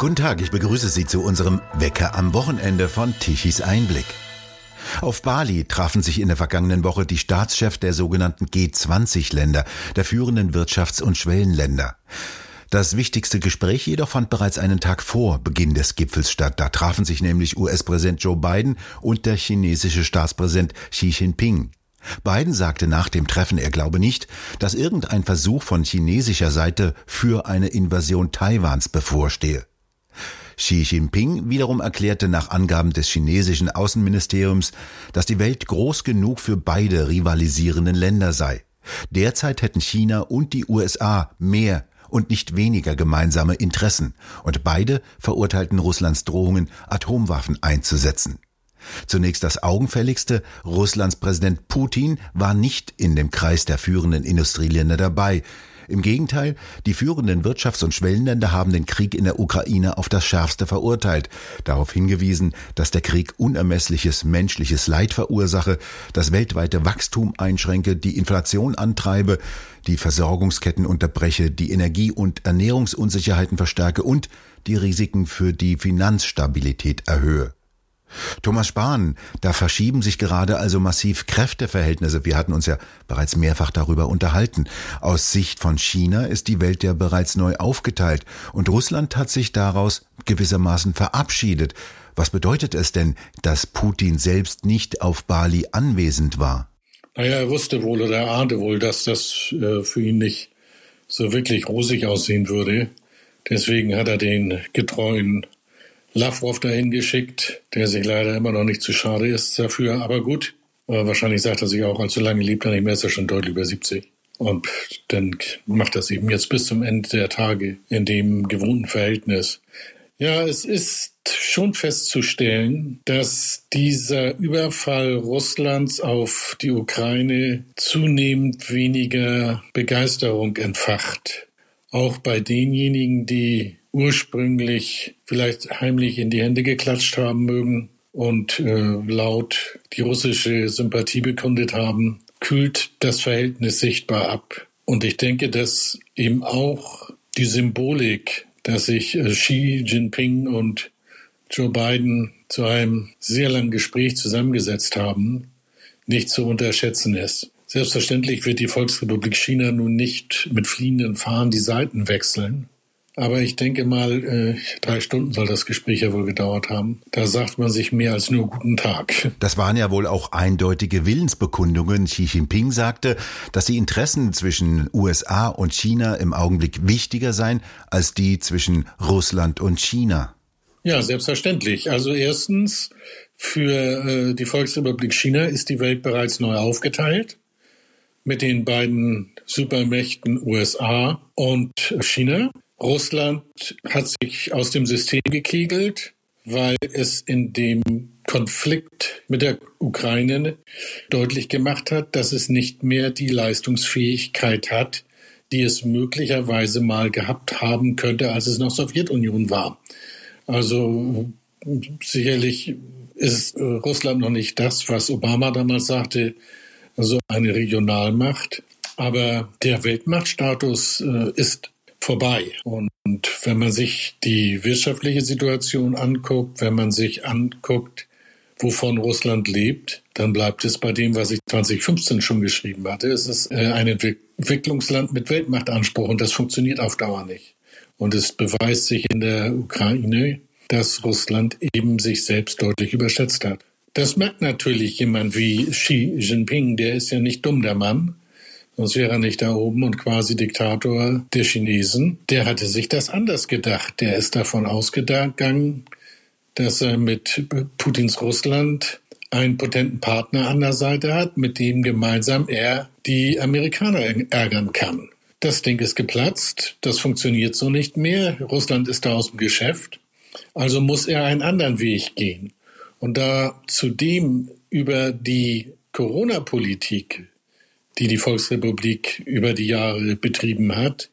Guten Tag, ich begrüße Sie zu unserem Wecker am Wochenende von Tichys Einblick. Auf Bali trafen sich in der vergangenen Woche die Staatschefs der sogenannten G20-Länder, der führenden Wirtschafts- und Schwellenländer. Das wichtigste Gespräch jedoch fand bereits einen Tag vor Beginn des Gipfels statt. Da trafen sich nämlich US-Präsident Joe Biden und der chinesische Staatspräsident Xi Jinping. Biden sagte nach dem Treffen, er glaube nicht, dass irgendein Versuch von chinesischer Seite für eine Invasion Taiwans bevorstehe. Xi Jinping wiederum erklärte nach Angaben des chinesischen Außenministeriums, dass die Welt groß genug für beide rivalisierenden Länder sei. Derzeit hätten China und die USA mehr und nicht weniger gemeinsame Interessen, und beide verurteilten Russlands Drohungen, Atomwaffen einzusetzen. Zunächst das Augenfälligste, Russlands Präsident Putin war nicht in dem Kreis der führenden Industrieländer dabei, im Gegenteil, die führenden Wirtschafts- und Schwellenländer haben den Krieg in der Ukraine auf das Schärfste verurteilt, darauf hingewiesen, dass der Krieg unermessliches menschliches Leid verursache, das weltweite Wachstum einschränke, die Inflation antreibe, die Versorgungsketten unterbreche, die Energie- und Ernährungsunsicherheiten verstärke und die Risiken für die Finanzstabilität erhöhe. Thomas Spahn, da verschieben sich gerade also massiv Kräfteverhältnisse. Wir hatten uns ja bereits mehrfach darüber unterhalten. Aus Sicht von China ist die Welt ja bereits neu aufgeteilt und Russland hat sich daraus gewissermaßen verabschiedet. Was bedeutet es denn, dass Putin selbst nicht auf Bali anwesend war? Naja, er wusste wohl oder er ahnte wohl, dass das äh, für ihn nicht so wirklich rosig aussehen würde. Deswegen hat er den getreuen Lavrov dahin geschickt, der sich leider immer noch nicht zu schade ist dafür. Aber gut, äh, wahrscheinlich sagt er sich auch, allzu lange lebt er nicht mehr, ist er schon deutlich über 70. Und dann macht das eben jetzt bis zum Ende der Tage in dem gewohnten Verhältnis. Ja, es ist schon festzustellen, dass dieser Überfall Russlands auf die Ukraine zunehmend weniger Begeisterung entfacht. Auch bei denjenigen, die ursprünglich vielleicht heimlich in die Hände geklatscht haben mögen und äh, laut die russische Sympathie bekundet haben, kühlt das Verhältnis sichtbar ab. Und ich denke, dass eben auch die Symbolik, dass sich äh, Xi Jinping und Joe Biden zu einem sehr langen Gespräch zusammengesetzt haben, nicht zu unterschätzen ist. Selbstverständlich wird die Volksrepublik China nun nicht mit fliehenden Fahnen die Seiten wechseln. Aber ich denke mal, äh, drei Stunden soll das Gespräch ja wohl gedauert haben. Da sagt man sich mehr als nur guten Tag. Das waren ja wohl auch eindeutige Willensbekundungen. Xi Jinping sagte, dass die Interessen zwischen USA und China im Augenblick wichtiger seien als die zwischen Russland und China. Ja, selbstverständlich. Also erstens, für äh, die Volksrepublik China ist die Welt bereits neu aufgeteilt mit den beiden Supermächten USA und China. Russland hat sich aus dem System gekegelt, weil es in dem Konflikt mit der Ukraine deutlich gemacht hat, dass es nicht mehr die Leistungsfähigkeit hat, die es möglicherweise mal gehabt haben könnte, als es noch Sowjetunion war. Also sicherlich ist Russland noch nicht das, was Obama damals sagte, also eine Regionalmacht. Aber der Weltmachtstatus äh, ist vorbei. Und wenn man sich die wirtschaftliche Situation anguckt, wenn man sich anguckt, wovon Russland lebt, dann bleibt es bei dem, was ich 2015 schon geschrieben hatte. Es ist äh, ein Entwicklungsland mit Weltmachtanspruch und das funktioniert auf Dauer nicht. Und es beweist sich in der Ukraine, dass Russland eben sich selbst deutlich überschätzt hat. Das merkt natürlich jemand wie Xi Jinping, der ist ja nicht dumm, der Mann. Sonst wäre er nicht da oben und quasi Diktator der Chinesen. Der hatte sich das anders gedacht. Der ist davon ausgegangen, dass er mit Putins Russland einen potenten Partner an der Seite hat, mit dem gemeinsam er die Amerikaner ärgern kann. Das Ding ist geplatzt, das funktioniert so nicht mehr. Russland ist da aus dem Geschäft. Also muss er einen anderen Weg gehen. Und da zudem über die Corona-Politik die die Volksrepublik über die Jahre betrieben hat,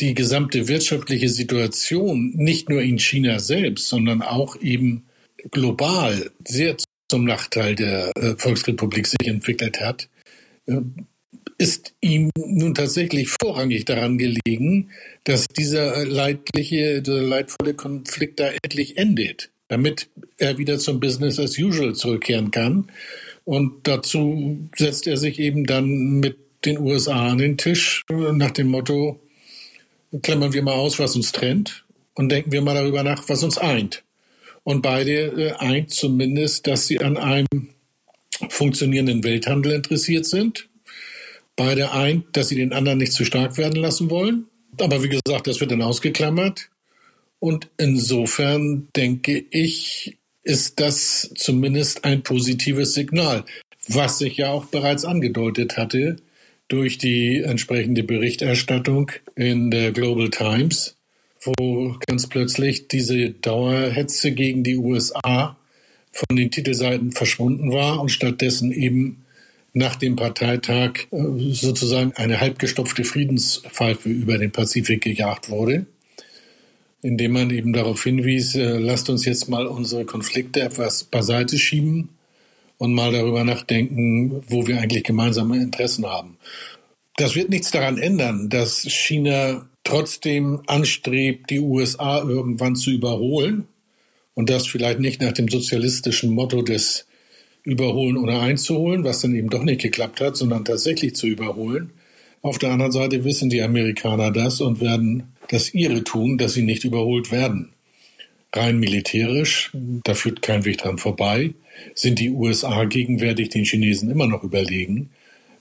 die gesamte wirtschaftliche Situation nicht nur in China selbst, sondern auch eben global sehr zum Nachteil der äh, Volksrepublik sich entwickelt hat, äh, ist ihm nun tatsächlich vorrangig daran gelegen, dass dieser leidliche, dieser leidvolle Konflikt da endlich endet, damit er wieder zum Business as usual zurückkehren kann. Und dazu setzt er sich eben dann mit den USA an den Tisch nach dem Motto, klammern wir mal aus, was uns trennt und denken wir mal darüber nach, was uns eint. Und beide äh, eint zumindest, dass sie an einem funktionierenden Welthandel interessiert sind. Beide eint, dass sie den anderen nicht zu stark werden lassen wollen. Aber wie gesagt, das wird dann ausgeklammert. Und insofern denke ich, ist das zumindest ein positives Signal, was sich ja auch bereits angedeutet hatte durch die entsprechende Berichterstattung in der Global Times, wo ganz plötzlich diese Dauerhetze gegen die USA von den Titelseiten verschwunden war und stattdessen eben nach dem Parteitag äh, sozusagen eine halbgestopfte Friedenspfeife über den Pazifik gejagt wurde, indem man eben darauf hinwies, äh, lasst uns jetzt mal unsere Konflikte etwas beiseite schieben und mal darüber nachdenken, wo wir eigentlich gemeinsame Interessen haben. Das wird nichts daran ändern, dass China trotzdem anstrebt, die USA irgendwann zu überholen und das vielleicht nicht nach dem sozialistischen Motto des Überholen oder einzuholen, was dann eben doch nicht geklappt hat, sondern tatsächlich zu überholen. Auf der anderen Seite wissen die Amerikaner das und werden das ihre tun, dass sie nicht überholt werden. Rein militärisch, da führt kein Weg dran vorbei, sind die USA gegenwärtig den Chinesen immer noch überlegen.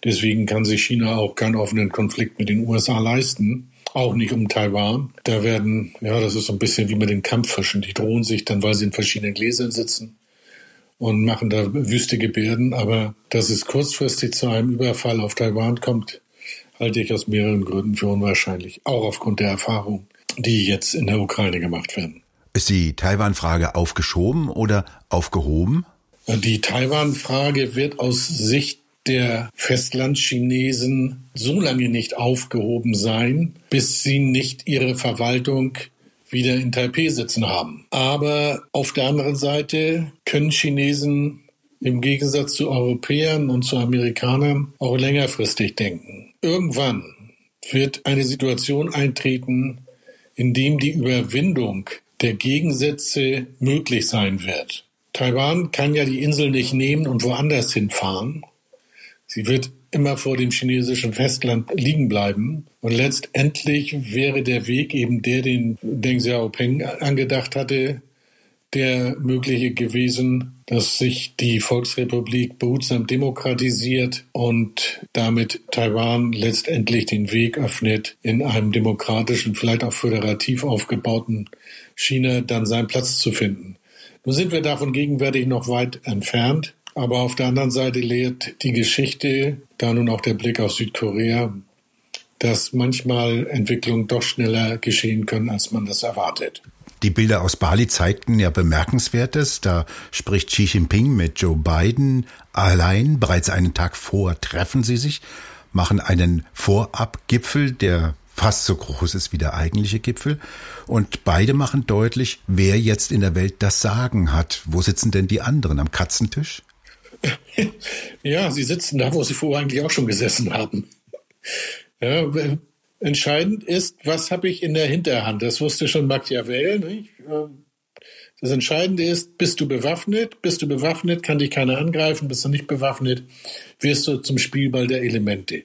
Deswegen kann sich China auch keinen offenen Konflikt mit den USA leisten. Auch nicht um Taiwan. Da werden, ja, das ist so ein bisschen wie mit den Kampffischen. Die drohen sich dann, weil sie in verschiedenen Gläsern sitzen und machen da wüste Gebärden. Aber dass es kurzfristig zu einem Überfall auf Taiwan kommt, halte ich aus mehreren Gründen für unwahrscheinlich. Auch aufgrund der Erfahrung, die jetzt in der Ukraine gemacht werden. Ist die Taiwan-Frage aufgeschoben oder aufgehoben? Die Taiwan-Frage wird aus Sicht der Festlandchinesen so lange nicht aufgehoben sein, bis sie nicht ihre Verwaltung wieder in Taipei sitzen haben. Aber auf der anderen Seite können Chinesen im Gegensatz zu Europäern und zu Amerikanern auch längerfristig denken. Irgendwann wird eine Situation eintreten, in dem die Überwindung der Gegensätze möglich sein wird. Taiwan kann ja die Insel nicht nehmen und woanders hinfahren. Sie wird immer vor dem chinesischen Festland liegen bleiben. Und letztendlich wäre der Weg eben der, den Deng Xiaoping angedacht hatte, der mögliche gewesen, dass sich die Volksrepublik behutsam demokratisiert und damit Taiwan letztendlich den Weg öffnet, in einem demokratischen, vielleicht auch föderativ aufgebauten China dann seinen Platz zu finden. Nun sind wir davon gegenwärtig noch weit entfernt. Aber auf der anderen Seite lehrt die Geschichte, da nun auch der Blick auf Südkorea, dass manchmal Entwicklungen doch schneller geschehen können, als man das erwartet. Die Bilder aus Bali zeigten ja Bemerkenswertes. Da spricht Xi Jinping mit Joe Biden allein. Bereits einen Tag vor treffen sie sich, machen einen Vorabgipfel, der fast so groß ist wie der eigentliche Gipfel. Und beide machen deutlich, wer jetzt in der Welt das Sagen hat. Wo sitzen denn die anderen? Am Katzentisch? Ja, sie sitzen da, wo sie vorher eigentlich auch schon gesessen haben. Ja, entscheidend ist, was habe ich in der Hinterhand? Das wusste schon Machiavelli. Nicht? Das Entscheidende ist, bist du bewaffnet? Bist du bewaffnet, kann dich keiner angreifen. Bist du nicht bewaffnet, wirst du zum Spielball der Elemente.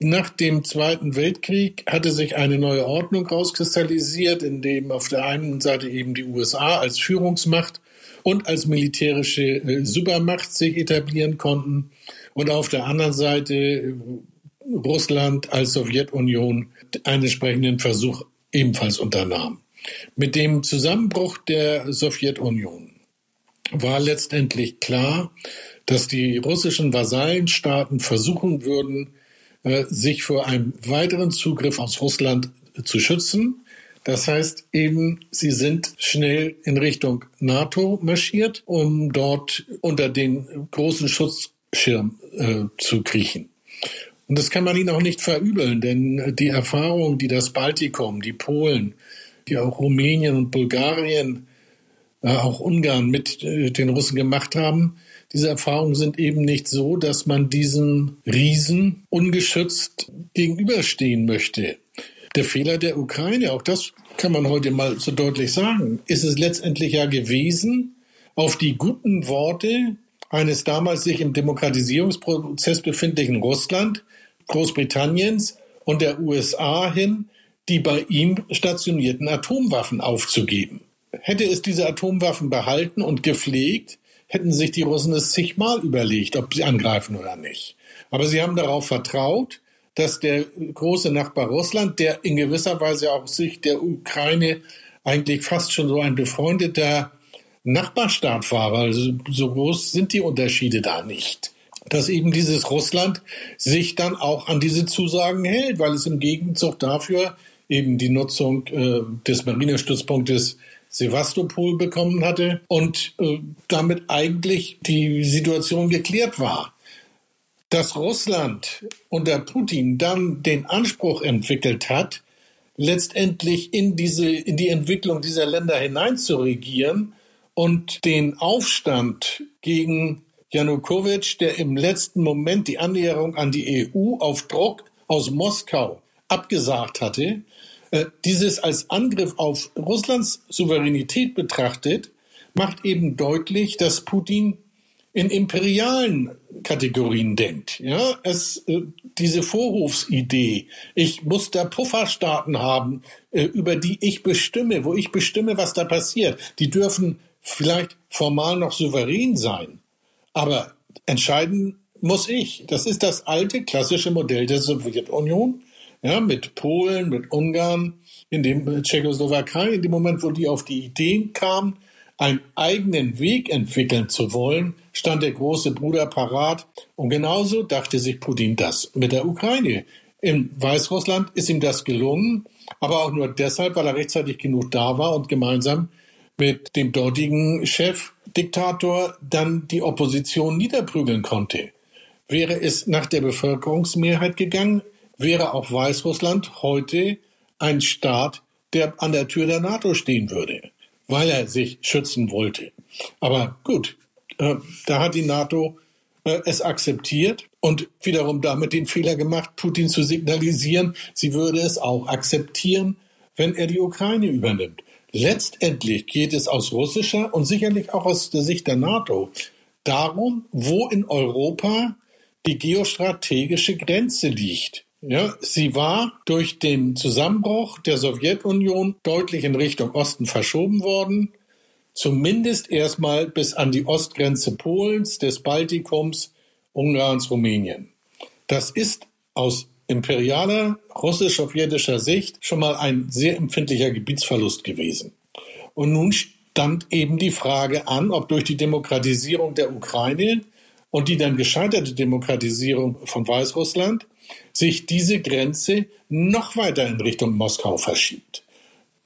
Nach dem Zweiten Weltkrieg hatte sich eine neue Ordnung rauskristallisiert, in dem auf der einen Seite eben die USA als Führungsmacht und als militärische äh, Supermacht sich etablieren konnten und auf der anderen Seite äh, Russland als Sowjetunion einen entsprechenden Versuch ebenfalls unternahm. Mit dem Zusammenbruch der Sowjetunion war letztendlich klar, dass die russischen Vasallenstaaten versuchen würden, äh, sich vor einem weiteren Zugriff aus Russland zu schützen. Das heißt eben, sie sind schnell in Richtung NATO marschiert, um dort unter den großen Schutzschirm äh, zu kriechen. Und das kann man ihnen auch nicht verübeln, denn die Erfahrung, die das Baltikum, die Polen, die auch Rumänien und Bulgarien, äh, auch Ungarn mit äh, den Russen gemacht haben, diese Erfahrungen sind eben nicht so, dass man diesen Riesen ungeschützt gegenüberstehen möchte. Der Fehler der Ukraine, auch das kann man heute mal so deutlich sagen, ist es letztendlich ja gewesen, auf die guten Worte eines damals sich im Demokratisierungsprozess befindlichen Russland, Großbritanniens und der USA hin, die bei ihm stationierten Atomwaffen aufzugeben. Hätte es diese Atomwaffen behalten und gepflegt, hätten sich die Russen es zigmal überlegt, ob sie angreifen oder nicht. Aber sie haben darauf vertraut, dass der große Nachbar Russland, der in gewisser Weise auch sich der Ukraine eigentlich fast schon so ein befreundeter Nachbarstaat war, also so groß sind die Unterschiede da nicht. Dass eben dieses Russland sich dann auch an diese Zusagen hält, weil es im Gegenzug dafür eben die Nutzung äh, des Marinestützpunktes Sevastopol bekommen hatte und äh, damit eigentlich die Situation geklärt war. Dass Russland unter Putin dann den Anspruch entwickelt hat, letztendlich in diese, in die Entwicklung dieser Länder hineinzuregieren und den Aufstand gegen Janukowitsch, der im letzten Moment die Annäherung an die EU auf Druck aus Moskau abgesagt hatte, äh, dieses als Angriff auf Russlands Souveränität betrachtet, macht eben deutlich, dass Putin in imperialen Kategorien denkt. Ja, es, äh, diese Vorhofsidee, ich muss da Pufferstaaten haben, äh, über die ich bestimme, wo ich bestimme, was da passiert. Die dürfen vielleicht formal noch souverän sein, aber entscheiden muss ich. Das ist das alte klassische Modell der Sowjetunion ja, mit Polen, mit Ungarn, in dem Tschechoslowakei, in dem Moment, wo die auf die Ideen kamen, einen eigenen Weg entwickeln zu wollen, stand der große Bruder parat. Und genauso dachte sich Putin das mit der Ukraine. In Weißrussland ist ihm das gelungen, aber auch nur deshalb, weil er rechtzeitig genug da war und gemeinsam mit dem dortigen Chefdiktator dann die Opposition niederprügeln konnte. Wäre es nach der Bevölkerungsmehrheit gegangen, wäre auch Weißrussland heute ein Staat, der an der Tür der NATO stehen würde, weil er sich schützen wollte. Aber gut, äh, da hat die NATO äh, es akzeptiert und wiederum damit den Fehler gemacht, Putin zu signalisieren, sie würde es auch akzeptieren, wenn er die Ukraine übernimmt. Letztendlich geht es aus russischer und sicherlich auch aus der Sicht der NATO darum, wo in Europa die geostrategische Grenze liegt. Ja, sie war durch den Zusammenbruch der Sowjetunion deutlich in Richtung Osten verschoben worden, zumindest erstmal bis an die Ostgrenze Polens, des Baltikums, Ungarns, Rumänien. Das ist aus imperialer russisch-sowjetischer Sicht schon mal ein sehr empfindlicher Gebietsverlust gewesen. Und nun stand eben die Frage an, ob durch die Demokratisierung der Ukraine und die dann gescheiterte Demokratisierung von Weißrussland sich diese Grenze noch weiter in Richtung Moskau verschiebt.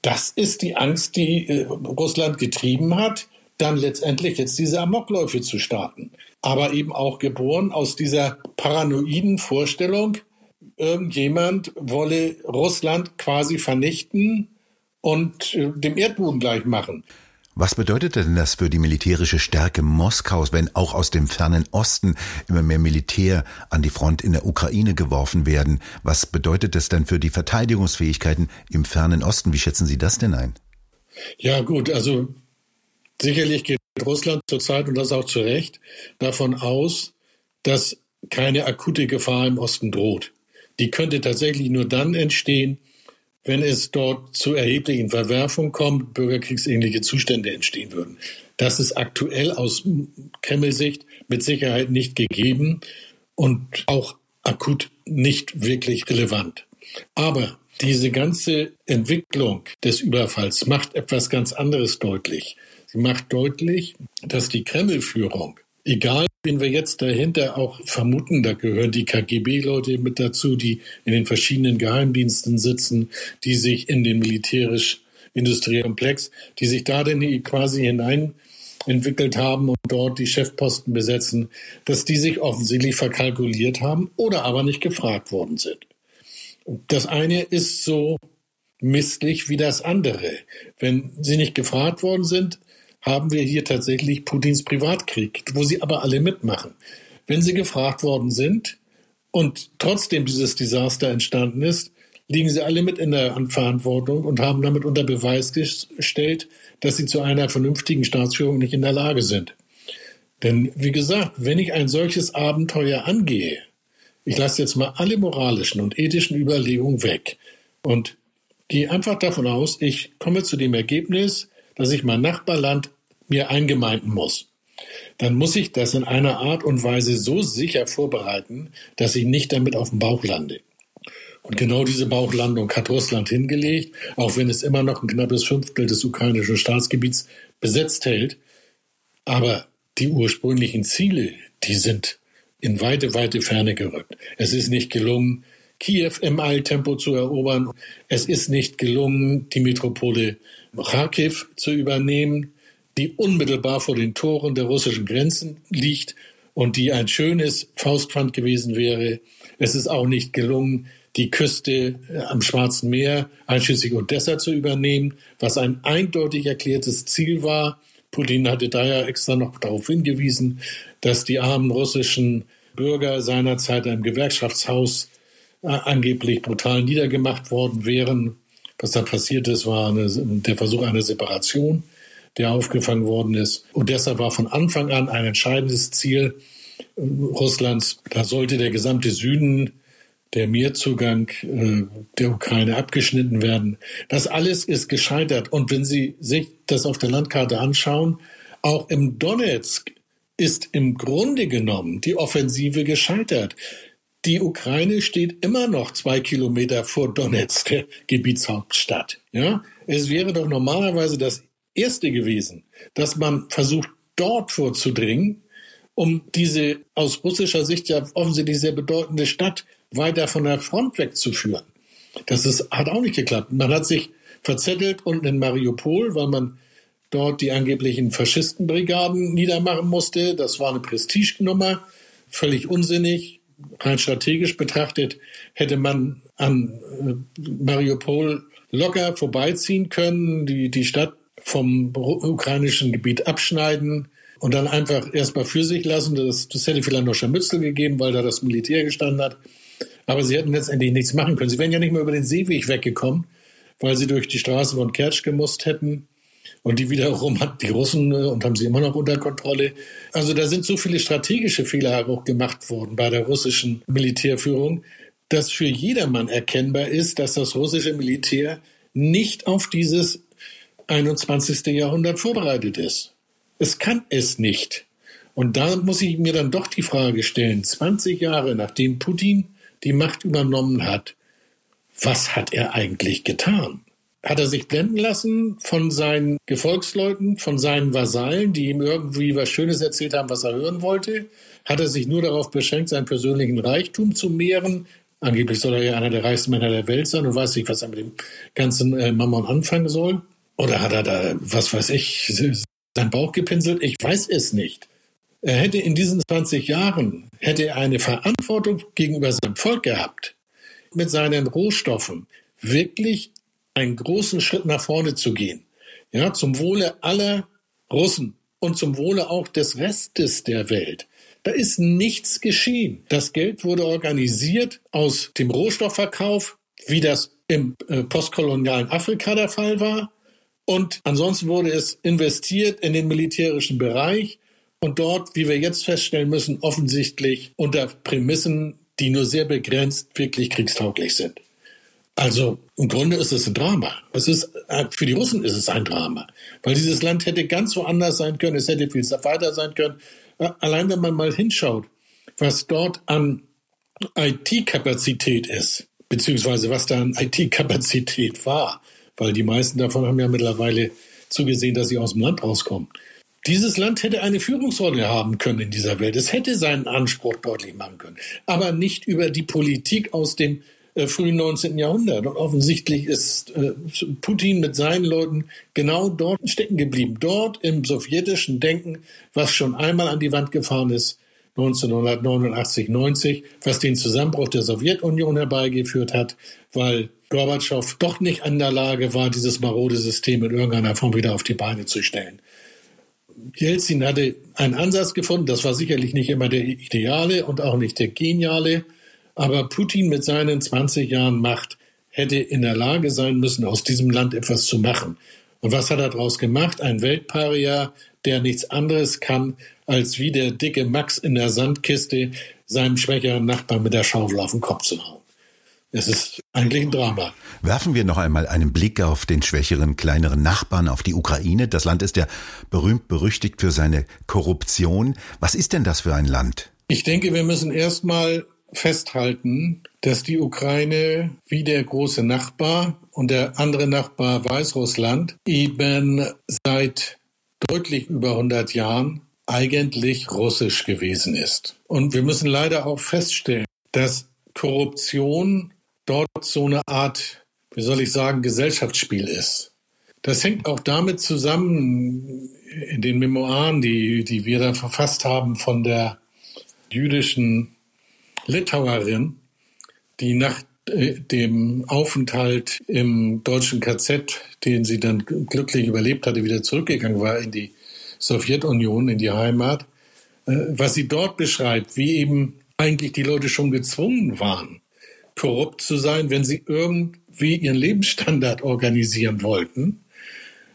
Das ist die Angst, die äh, Russland getrieben hat, dann letztendlich jetzt diese Amokläufe zu starten. Aber eben auch geboren aus dieser paranoiden Vorstellung, irgendjemand wolle Russland quasi vernichten und äh, dem Erdboden gleich machen. Was bedeutet denn das für die militärische Stärke Moskaus, wenn auch aus dem fernen Osten immer mehr Militär an die Front in der Ukraine geworfen werden? Was bedeutet das denn für die Verteidigungsfähigkeiten im fernen Osten? Wie schätzen Sie das denn ein? Ja gut, also sicherlich geht Russland zurzeit, und das auch zu Recht, davon aus, dass keine akute Gefahr im Osten droht. Die könnte tatsächlich nur dann entstehen, wenn es dort zu erheblichen Verwerfungen kommt, bürgerkriegsähnliche Zustände entstehen würden. Das ist aktuell aus Kreml-Sicht mit Sicherheit nicht gegeben und auch akut nicht wirklich relevant. Aber diese ganze Entwicklung des Überfalls macht etwas ganz anderes deutlich. Sie macht deutlich, dass die Kreml-Führung, egal wen wir jetzt dahinter auch vermuten, da gehören die KGB-Leute mit dazu, die in den verschiedenen Geheimdiensten sitzen, die sich in den militärisch-industriellen Komplex, die sich da denn quasi hinein entwickelt haben und dort die Chefposten besetzen, dass die sich offensichtlich verkalkuliert haben oder aber nicht gefragt worden sind. Das eine ist so misslich wie das andere. Wenn sie nicht gefragt worden sind, haben wir hier tatsächlich Putins Privatkrieg, wo sie aber alle mitmachen. Wenn sie gefragt worden sind und trotzdem dieses Desaster entstanden ist, liegen sie alle mit in der Verantwortung und haben damit unter Beweis gestellt, dass sie zu einer vernünftigen Staatsführung nicht in der Lage sind. Denn wie gesagt, wenn ich ein solches Abenteuer angehe, ich lasse jetzt mal alle moralischen und ethischen Überlegungen weg und gehe einfach davon aus, ich komme zu dem Ergebnis, dass ich mein Nachbarland mir eingemeinden muss. Dann muss ich das in einer Art und Weise so sicher vorbereiten, dass ich nicht damit auf dem Bauch lande. Und genau diese Bauchlandung hat Russland hingelegt, auch wenn es immer noch ein knappes Fünftel des ukrainischen Staatsgebiets besetzt hält. Aber die ursprünglichen Ziele, die sind in weite, weite Ferne gerückt. Es ist nicht gelungen, Kiew im Eiltempo zu erobern. Es ist nicht gelungen, die Metropole Kharkiv zu übernehmen, die unmittelbar vor den Toren der russischen Grenzen liegt und die ein schönes Faustpfand gewesen wäre. Es ist auch nicht gelungen, die Küste äh, am Schwarzen Meer, einschließlich Odessa, zu übernehmen, was ein eindeutig erklärtes Ziel war. Putin hatte da ja extra noch darauf hingewiesen, dass die armen russischen Bürger seinerzeit im Gewerkschaftshaus äh, angeblich brutal niedergemacht worden wären. Was da passiert ist, war eine, der Versuch einer Separation, der aufgefangen worden ist. Odessa war von Anfang an ein entscheidendes Ziel äh, Russlands. Da sollte der gesamte Süden der Meerzugang äh, der Ukraine abgeschnitten werden. Das alles ist gescheitert. Und wenn Sie sich das auf der Landkarte anschauen, auch im Donetsk ist im Grunde genommen die Offensive gescheitert. Die Ukraine steht immer noch zwei Kilometer vor Donetsk, der Gebietshauptstadt. Ja, es wäre doch normalerweise das erste gewesen, dass man versucht, dort vorzudringen, um diese aus russischer Sicht ja offensichtlich sehr bedeutende Stadt weiter von der Front wegzuführen. Das ist, hat auch nicht geklappt. Man hat sich verzettelt unten in Mariupol, weil man dort die angeblichen Faschistenbrigaden niedermachen musste. Das war eine Prestigenummer, völlig unsinnig. Rein strategisch betrachtet hätte man an äh, Mariupol locker vorbeiziehen können, die, die Stadt vom ukrainischen Gebiet abschneiden und dann einfach erstmal für sich lassen. Das, das hätte vielleicht noch Scharmützel gegeben, weil da das Militär gestanden hat. Aber sie hätten letztendlich nichts machen können. Sie wären ja nicht mehr über den Seeweg weggekommen, weil sie durch die Straße von Kertsch gemusst hätten. Und die wiederum hat die Russen äh, und haben sie immer noch unter Kontrolle. Also da sind so viele strategische Fehler auch gemacht worden bei der russischen Militärführung, dass für jedermann erkennbar ist, dass das russische Militär nicht auf dieses 21. Jahrhundert vorbereitet ist. Es kann es nicht. Und da muss ich mir dann doch die Frage stellen, 20 Jahre nachdem Putin die Macht übernommen hat, was hat er eigentlich getan? Hat er sich blenden lassen von seinen Gefolgsleuten, von seinen Vasallen, die ihm irgendwie was Schönes erzählt haben, was er hören wollte? Hat er sich nur darauf beschränkt, seinen persönlichen Reichtum zu mehren? Angeblich soll er ja einer der reichsten Männer der Welt sein und weiß nicht, was er mit dem ganzen äh, Mammon anfangen soll. Oder hat er da, was weiß ich, seinen Bauch gepinselt? Ich weiß es nicht. Er hätte in diesen 20 Jahren hätte er eine Verantwortung gegenüber seinem Volk gehabt, mit seinen Rohstoffen wirklich einen großen Schritt nach vorne zu gehen. Ja, zum Wohle aller Russen und zum Wohle auch des Restes der Welt. Da ist nichts geschehen. Das Geld wurde organisiert aus dem Rohstoffverkauf, wie das im äh, postkolonialen Afrika der Fall war. Und ansonsten wurde es investiert in den militärischen Bereich und dort, wie wir jetzt feststellen müssen, offensichtlich unter Prämissen, die nur sehr begrenzt wirklich kriegstauglich sind. Also im Grunde ist es ein Drama. Es ist, für die Russen ist es ein Drama, weil dieses Land hätte ganz woanders sein können, es hätte viel weiter sein können. Allein wenn man mal hinschaut, was dort an IT-Kapazität ist, beziehungsweise was da an IT-Kapazität war, weil die meisten davon haben ja mittlerweile zugesehen, dass sie aus dem Land rauskommen. Dieses Land hätte eine Führungsrolle haben können in dieser Welt. Es hätte seinen Anspruch deutlich machen können. Aber nicht über die Politik aus dem äh, frühen 19. Jahrhundert. Und offensichtlich ist äh, Putin mit seinen Leuten genau dort stecken geblieben. Dort im sowjetischen Denken, was schon einmal an die Wand gefahren ist, 1989, 90, was den Zusammenbruch der Sowjetunion herbeigeführt hat, weil Gorbatschow doch nicht an der Lage war, dieses marode System in irgendeiner Form wieder auf die Beine zu stellen. Jelzin hatte einen Ansatz gefunden, das war sicherlich nicht immer der ideale und auch nicht der geniale, aber Putin mit seinen 20 Jahren Macht hätte in der Lage sein müssen, aus diesem Land etwas zu machen. Und was hat er daraus gemacht? Ein Weltparia, der nichts anderes kann, als wie der dicke Max in der Sandkiste seinem schwächeren Nachbarn mit der Schaufel auf den Kopf zu hauen. Es ist eigentlich ein Drama. Werfen wir noch einmal einen Blick auf den schwächeren, kleineren Nachbarn, auf die Ukraine. Das Land ist ja berühmt berüchtigt für seine Korruption. Was ist denn das für ein Land? Ich denke, wir müssen erstmal festhalten, dass die Ukraine wie der große Nachbar und der andere Nachbar Weißrussland eben seit deutlich über 100 Jahren eigentlich russisch gewesen ist. Und wir müssen leider auch feststellen, dass Korruption dort so eine Art, wie soll ich sagen, Gesellschaftsspiel ist. Das hängt auch damit zusammen, in den Memoiren, die, die wir da verfasst haben von der jüdischen Litauerin, die nach äh, dem Aufenthalt im deutschen KZ, den sie dann glücklich überlebt hatte, wieder zurückgegangen war in die Sowjetunion, in die Heimat, äh, was sie dort beschreibt, wie eben eigentlich die Leute schon gezwungen waren, korrupt zu sein, wenn sie irgendwie ihren Lebensstandard organisieren wollten.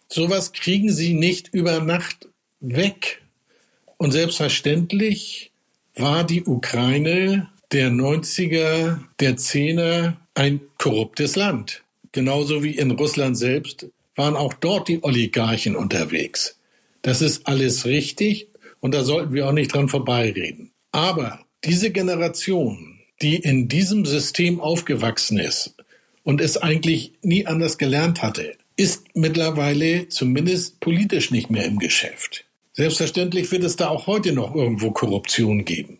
Sowas kriegen sie nicht über Nacht weg. Und selbstverständlich war die Ukraine der 90er, der 10er ein korruptes Land. Genauso wie in Russland selbst waren auch dort die Oligarchen unterwegs. Das ist alles richtig und da sollten wir auch nicht dran vorbeireden. Aber diese Generation, die in diesem System aufgewachsen ist und es eigentlich nie anders gelernt hatte, ist mittlerweile zumindest politisch nicht mehr im Geschäft. Selbstverständlich wird es da auch heute noch irgendwo Korruption geben,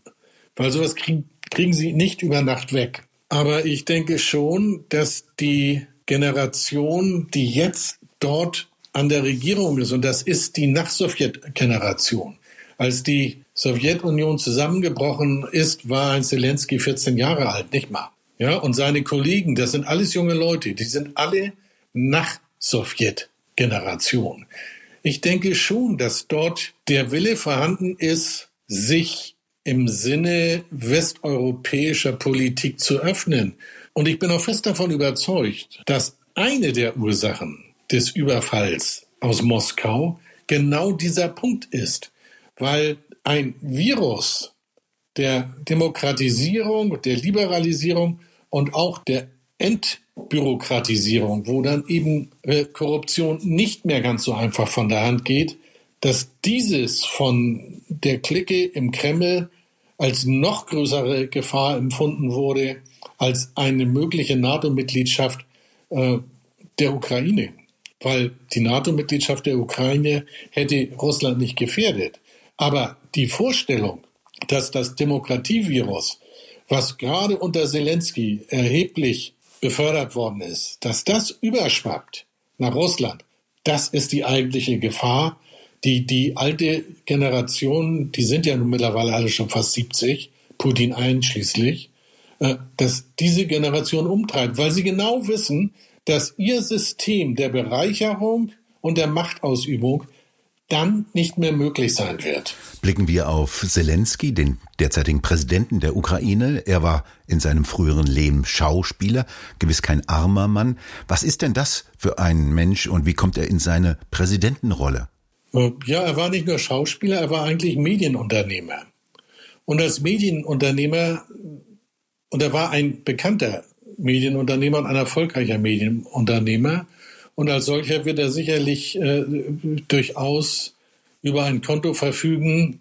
weil sowas kriegen, kriegen sie nicht über Nacht weg. Aber ich denke schon, dass die Generation, die jetzt dort an der Regierung ist, und das ist die Nach-Sowjet-Generation. Als die Sowjetunion zusammengebrochen ist, war ein Zelensky 14 Jahre alt, nicht mal. Ja, und seine Kollegen, das sind alles junge Leute, die sind alle Nach-Sowjet-Generation. Ich denke schon, dass dort der Wille vorhanden ist, sich im Sinne westeuropäischer Politik zu öffnen. Und ich bin auch fest davon überzeugt, dass eine der Ursachen des Überfalls aus Moskau genau dieser Punkt ist, weil ein Virus der Demokratisierung, der Liberalisierung und auch der Entbürokratisierung, wo dann eben äh, Korruption nicht mehr ganz so einfach von der Hand geht, dass dieses von der Clique im Kreml als noch größere Gefahr empfunden wurde als eine mögliche NATO-Mitgliedschaft äh, der Ukraine weil die NATO-Mitgliedschaft der Ukraine hätte Russland nicht gefährdet. Aber die Vorstellung, dass das Demokratievirus, was gerade unter Zelensky erheblich befördert worden ist, dass das überschwappt nach Russland, das ist die eigentliche Gefahr. Die, die alte Generation, die sind ja nun mittlerweile alle schon fast 70, Putin einschließlich, äh, dass diese Generation umtreibt, weil sie genau wissen, dass ihr System der Bereicherung und der Machtausübung dann nicht mehr möglich sein wird. Blicken wir auf Zelensky, den derzeitigen Präsidenten der Ukraine. Er war in seinem früheren Leben Schauspieler, gewiss kein armer Mann. Was ist denn das für ein Mensch und wie kommt er in seine Präsidentenrolle? Äh, ja, er war nicht nur Schauspieler, er war eigentlich Medienunternehmer. Und als Medienunternehmer, und er war ein bekannter Medienunternehmer und ein erfolgreicher Medienunternehmer. Und als solcher wird er sicherlich äh, durchaus über ein Konto verfügen,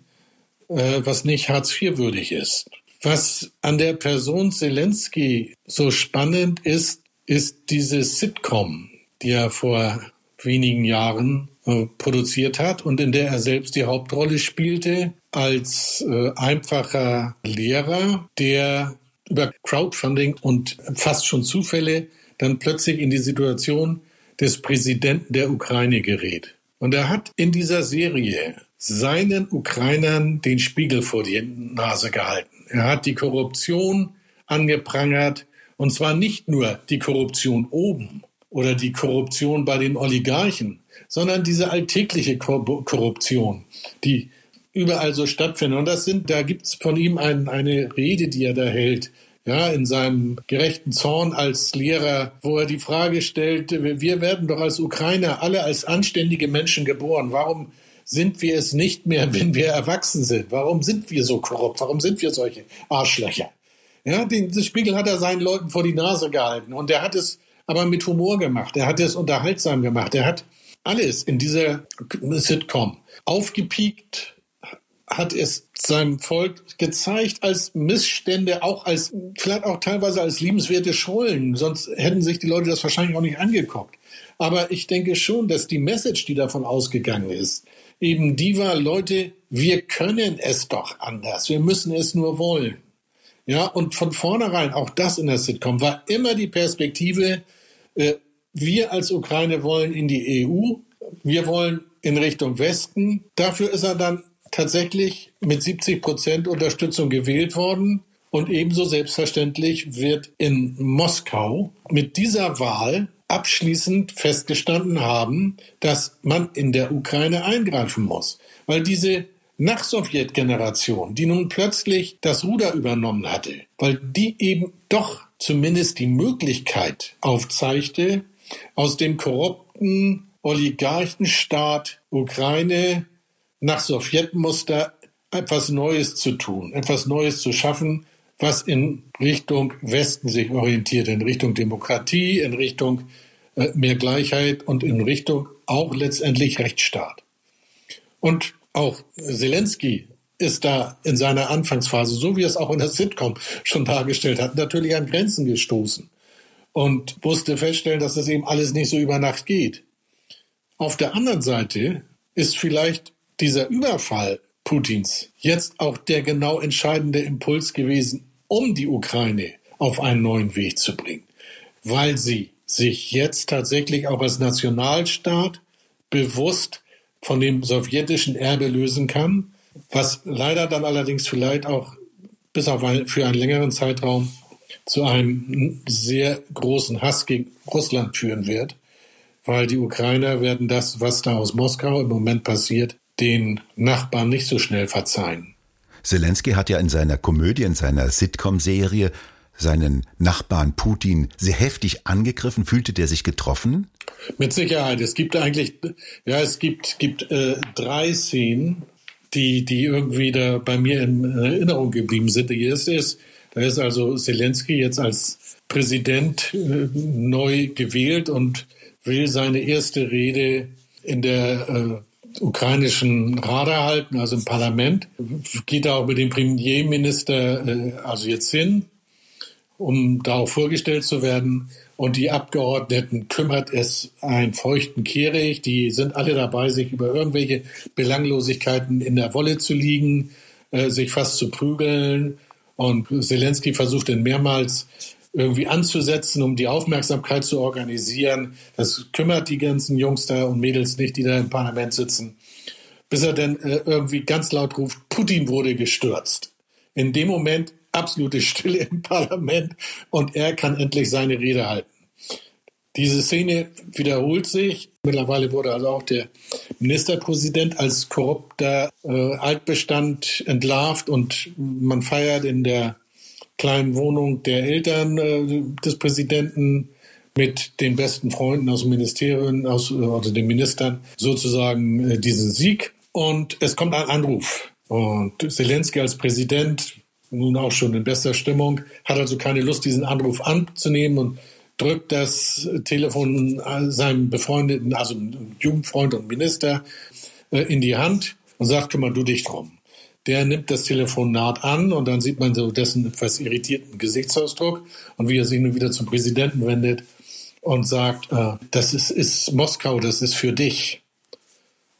äh, was nicht Hartz IV würdig ist. Was an der Person Zelensky so spannend ist, ist diese Sitcom, die er vor wenigen Jahren produziert hat und in der er selbst die Hauptrolle spielte als äh, einfacher Lehrer, der über Crowdfunding und fast schon Zufälle dann plötzlich in die Situation des Präsidenten der Ukraine gerät. Und er hat in dieser Serie seinen Ukrainern den Spiegel vor die Nase gehalten. Er hat die Korruption angeprangert, und zwar nicht nur die Korruption oben oder die Korruption bei den Oligarchen, sondern diese alltägliche Korruption, die überall so stattfindet. Und das sind, da gibt's von ihm ein, eine Rede, die er da hält, ja, in seinem gerechten Zorn als Lehrer, wo er die Frage stellt, wir werden doch als Ukrainer alle als anständige Menschen geboren. Warum sind wir es nicht mehr, wenn wir erwachsen sind? Warum sind wir so korrupt? Warum sind wir solche Arschlöcher? Ja, den, den Spiegel hat er seinen Leuten vor die Nase gehalten und er hat es aber mit Humor gemacht. Er hat es unterhaltsam gemacht. Er hat alles in dieser Sitcom aufgepiekt, hat es seinem Volk gezeigt als Missstände, auch als, vielleicht auch teilweise als liebenswerte Schollen. Sonst hätten sich die Leute das wahrscheinlich auch nicht angeguckt. Aber ich denke schon, dass die Message, die davon ausgegangen ist, eben die war, Leute, wir können es doch anders. Wir müssen es nur wollen. Ja, und von vornherein, auch das in der Sitcom, war immer die Perspektive, äh, wir als Ukraine wollen in die EU, wir wollen in Richtung Westen. Dafür ist er dann tatsächlich mit 70 Prozent Unterstützung gewählt worden. Und ebenso selbstverständlich wird in Moskau mit dieser Wahl abschließend festgestanden haben, dass man in der Ukraine eingreifen muss. Weil diese Nach-Sowjet-Generation, die nun plötzlich das Ruder übernommen hatte, weil die eben doch zumindest die Möglichkeit aufzeigte, aus dem korrupten Oligarchenstaat Ukraine nach Sowjetmuster etwas Neues zu tun, etwas Neues zu schaffen, was in Richtung Westen sich orientiert, in Richtung Demokratie, in Richtung äh, mehr Gleichheit und in Richtung auch letztendlich Rechtsstaat. Und auch Zelensky ist da in seiner Anfangsphase, so wie es auch in der Sitcom schon dargestellt hat, natürlich an Grenzen gestoßen und musste feststellen, dass das eben alles nicht so über Nacht geht. Auf der anderen Seite ist vielleicht dieser Überfall Putins jetzt auch der genau entscheidende Impuls gewesen, um die Ukraine auf einen neuen Weg zu bringen, weil sie sich jetzt tatsächlich auch als Nationalstaat bewusst von dem sowjetischen Erbe lösen kann, was leider dann allerdings vielleicht auch bis auf ein, für einen längeren Zeitraum zu einem sehr großen Hass gegen Russland führen wird, weil die Ukrainer werden das, was da aus Moskau im Moment passiert, den Nachbarn nicht so schnell verzeihen. Zelensky hat ja in seiner Komödie, in seiner Sitcom-Serie seinen Nachbarn Putin sehr heftig angegriffen. Fühlte der sich getroffen? Mit Sicherheit. Es gibt eigentlich, ja, es gibt, gibt äh, drei Szenen, die, die irgendwie da bei mir in Erinnerung geblieben sind. Die erste ist, da ist also Zelensky jetzt als Präsident äh, neu gewählt und will seine erste Rede in der äh, ukrainischen Rada halten, also im Parlament. Geht da auch mit dem Premierminister äh, also jetzt hin, um darauf vorgestellt zu werden. Und die Abgeordneten kümmert es einen feuchten Kehricht. Die sind alle dabei, sich über irgendwelche Belanglosigkeiten in der Wolle zu liegen, äh, sich fast zu prügeln. Und Zelensky versucht dann mehrmals irgendwie anzusetzen, um die Aufmerksamkeit zu organisieren. Das kümmert die ganzen Jungs da und Mädels nicht, die da im Parlament sitzen. Bis er dann äh, irgendwie ganz laut ruft, Putin wurde gestürzt. In dem Moment absolute Stille im Parlament und er kann endlich seine Rede halten. Diese Szene wiederholt sich. Mittlerweile wurde also auch der Ministerpräsident als korrupter äh, Altbestand entlarvt und man feiert in der kleinen Wohnung der Eltern äh, des Präsidenten mit den besten Freunden aus dem Ministerium, aus, also den Ministern, sozusagen äh, diesen Sieg. Und es kommt ein Anruf. Und Zelensky als Präsident, nun auch schon in bester Stimmung, hat also keine Lust, diesen Anruf anzunehmen und drückt das Telefon seinem befreundeten, also Jugendfreund und Minister, äh, in die Hand und sagt, kümmere du dich drum der nimmt das Telefonat an und dann sieht man so dessen etwas irritierten Gesichtsausdruck und wie er sich nun wieder zum Präsidenten wendet und sagt, äh, das ist, ist Moskau, das ist für dich.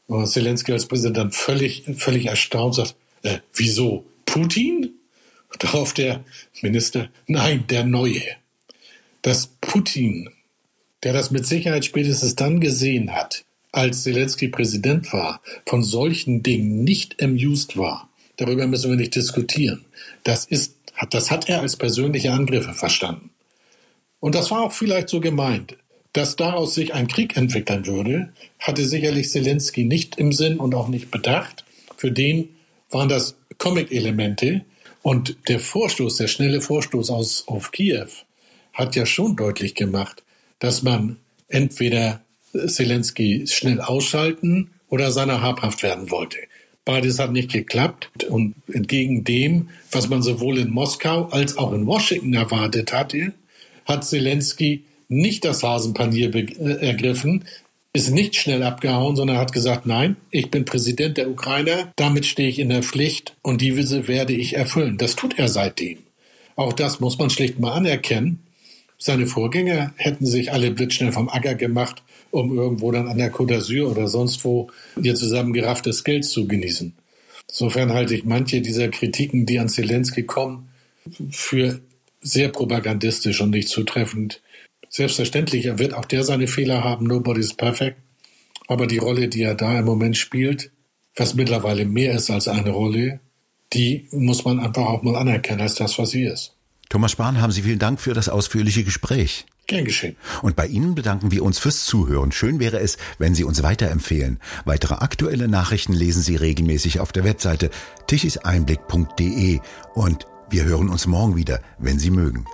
Und Zelensky als Präsident völlig, völlig erstaunt sagt, äh, wieso? Putin? Darauf der Minister, nein, der Neue. Dass Putin, der das mit Sicherheit spätestens dann gesehen hat, als Zelensky Präsident war, von solchen Dingen nicht amused war, Darüber müssen wir nicht diskutieren. Das ist, das hat er als persönliche Angriffe verstanden. Und das war auch vielleicht so gemeint. Dass daraus sich ein Krieg entwickeln würde, hatte sicherlich Zelensky nicht im Sinn und auch nicht bedacht. Für den waren das Comic-Elemente und der Vorstoß, der schnelle Vorstoß aus, auf Kiew, hat ja schon deutlich gemacht, dass man entweder Zelensky schnell ausschalten oder seiner habhaft werden wollte. Beides hat nicht geklappt und entgegen dem, was man sowohl in Moskau als auch in Washington erwartet hatte, hat Zelensky nicht das Hasenpanier äh, ergriffen, ist nicht schnell abgehauen, sondern hat gesagt, nein, ich bin Präsident der Ukraine, damit stehe ich in der Pflicht und diese werde ich erfüllen. Das tut er seitdem. Auch das muss man schlicht mal anerkennen. Seine Vorgänger hätten sich alle blitzschnell vom Acker gemacht, um irgendwo dann an der Côte d'Azur oder sonst wo ihr zusammengerafftes Geld zu genießen. Insofern halte ich manche dieser Kritiken, die an Zelensky kommen, für sehr propagandistisch und nicht zutreffend. Selbstverständlich, er wird auch der seine Fehler haben, nobody's perfect. Aber die Rolle, die er da im Moment spielt, was mittlerweile mehr ist als eine Rolle, die muss man einfach auch mal anerkennen als das, was sie ist. Thomas Spahn, haben Sie vielen Dank für das ausführliche Gespräch. Gern geschehen. Und bei Ihnen bedanken wir uns fürs Zuhören. Schön wäre es, wenn Sie uns weiterempfehlen. Weitere aktuelle Nachrichten lesen Sie regelmäßig auf der Webseite tichiseinblick.de und wir hören uns morgen wieder, wenn Sie mögen.